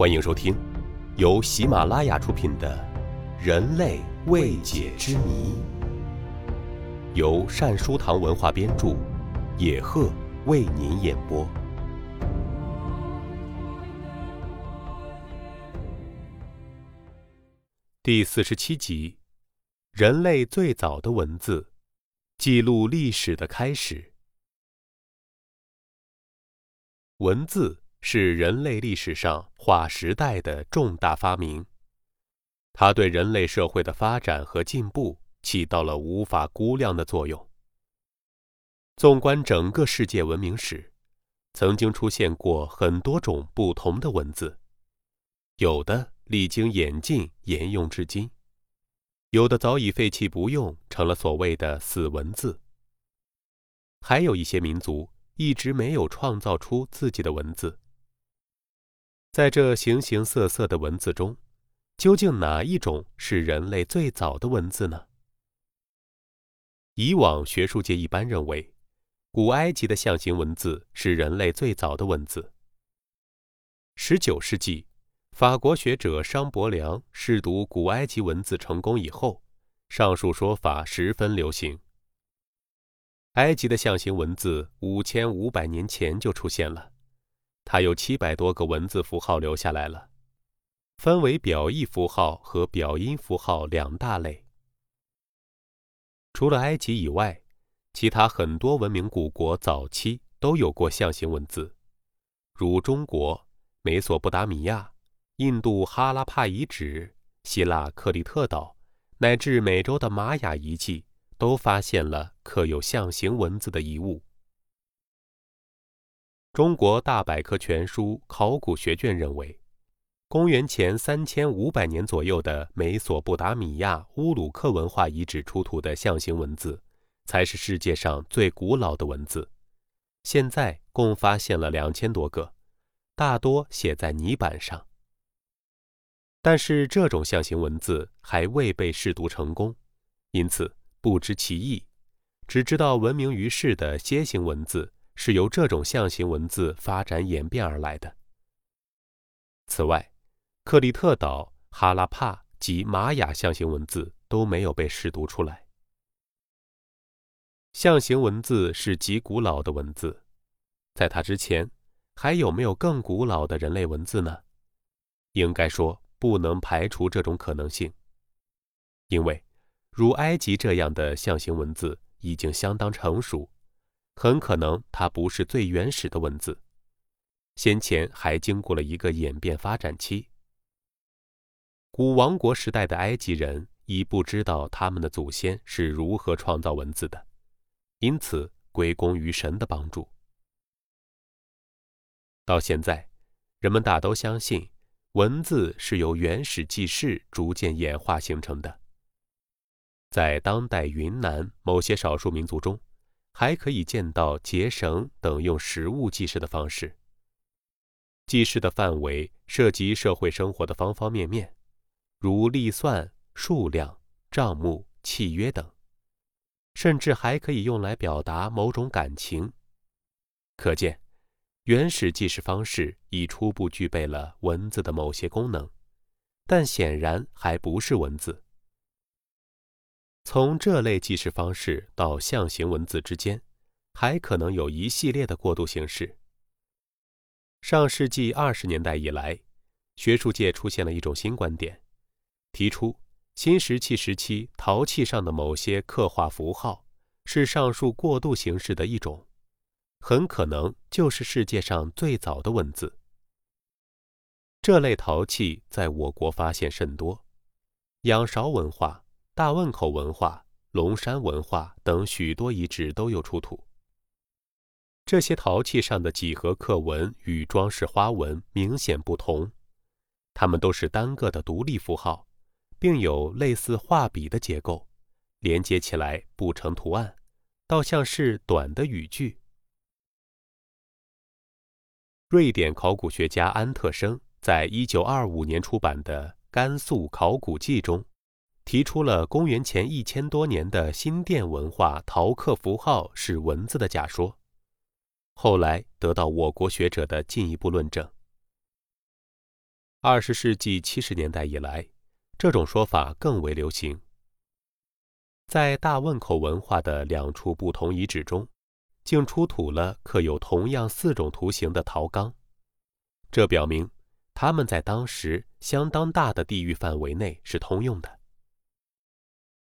欢迎收听由喜马拉雅出品的《人类未解之谜》，由善书堂文化编著，野鹤为您演播。第四十七集：人类最早的文字，记录历史的开始。文字是人类历史上划时代的重大发明，它对人类社会的发展和进步起到了无法估量的作用。纵观整个世界文明史，曾经出现过很多种不同的文字，有的历经演进沿用至今，有的早已废弃不用，成了所谓的死文字，还有一些民族。一直没有创造出自己的文字。在这形形色色的文字中，究竟哪一种是人类最早的文字呢？以往学术界一般认为，古埃及的象形文字是人类最早的文字。十九世纪，法国学者商伯良试读古埃及文字成功以后，上述说法十分流行。埃及的象形文字五千五百年前就出现了，它有七百多个文字符号留下来了，分为表意符号和表音符号两大类。除了埃及以外，其他很多文明古国早期都有过象形文字，如中国、美索不达米亚、印度哈拉帕遗址、希腊克里特岛，乃至美洲的玛雅遗迹。都发现了刻有象形文字的遗物。中国大百科全书考古学卷认为，公元前三千五百年左右的美索不达米亚乌鲁克文化遗址出土的象形文字，才是世界上最古老的文字。现在共发现了两千多个，大多写在泥板上。但是这种象形文字还未被试读成功，因此。不知其意，只知道闻名于世的楔形文字是由这种象形文字发展演变而来的。此外，克里特岛、哈拉帕及玛雅象形文字都没有被试读出来。象形文字是极古老的文字，在它之前，还有没有更古老的人类文字呢？应该说不能排除这种可能性，因为。如埃及这样的象形文字已经相当成熟，很可能它不是最原始的文字，先前还经过了一个演变发展期。古王国时代的埃及人已不知道他们的祖先是如何创造文字的，因此归功于神的帮助。到现在，人们大都相信文字是由原始记事逐渐演化形成的。在当代云南某些少数民族中，还可以见到结绳等用实物记事的方式。记事的范围涉及社会生活的方方面面，如历算、数量、账目、契约等，甚至还可以用来表达某种感情。可见，原始记事方式已初步具备了文字的某些功能，但显然还不是文字。从这类记事方式到象形文字之间，还可能有一系列的过渡形式。上世纪二十年代以来，学术界出现了一种新观点，提出新石器时期陶器上的某些刻画符号是上述过渡形式的一种，很可能就是世界上最早的文字。这类陶器在我国发现甚多，仰韶文化。大汶口文化、龙山文化等许多遗址都有出土。这些陶器上的几何刻纹与装饰花纹明显不同，它们都是单个的独立符号，并有类似画笔的结构，连接起来不成图案，倒像是短的语句。瑞典考古学家安特生在一九二五年出版的《甘肃考古记》中。提出了公元前一千多年的新店文化陶刻符号是文字的假说，后来得到我国学者的进一步论证。二十世纪七十年代以来，这种说法更为流行。在大汶口文化的两处不同遗址中，竟出土了刻有同样四种图形的陶缸，这表明它们在当时相当大的地域范围内是通用的。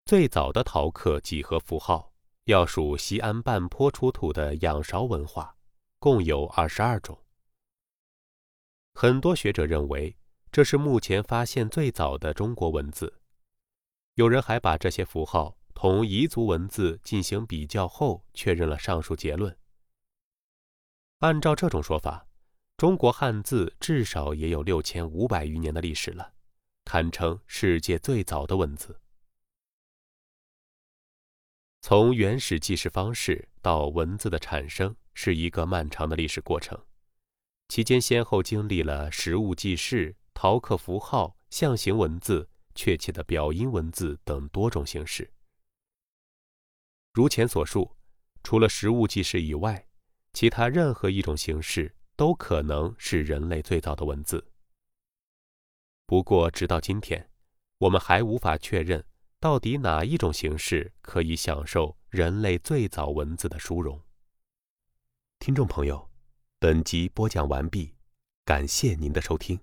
最早的陶刻几何符号要数西安半坡出土的仰韶文化，共有二十二种。很多学者认为这是目前发现最早的中国文字，有人还把这些符号。同彝族文字进行比较后，确认了上述结论。按照这种说法，中国汉字至少也有六千五百余年的历史了，堪称世界最早的文字。从原始记事方式到文字的产生，是一个漫长的历史过程，期间先后经历了实物记事、陶刻符号、象形文字、确切的表音文字等多种形式。如前所述，除了实物记事以外，其他任何一种形式都可能是人类最早的文字。不过，直到今天，我们还无法确认到底哪一种形式可以享受人类最早文字的殊荣。听众朋友，本集播讲完毕，感谢您的收听。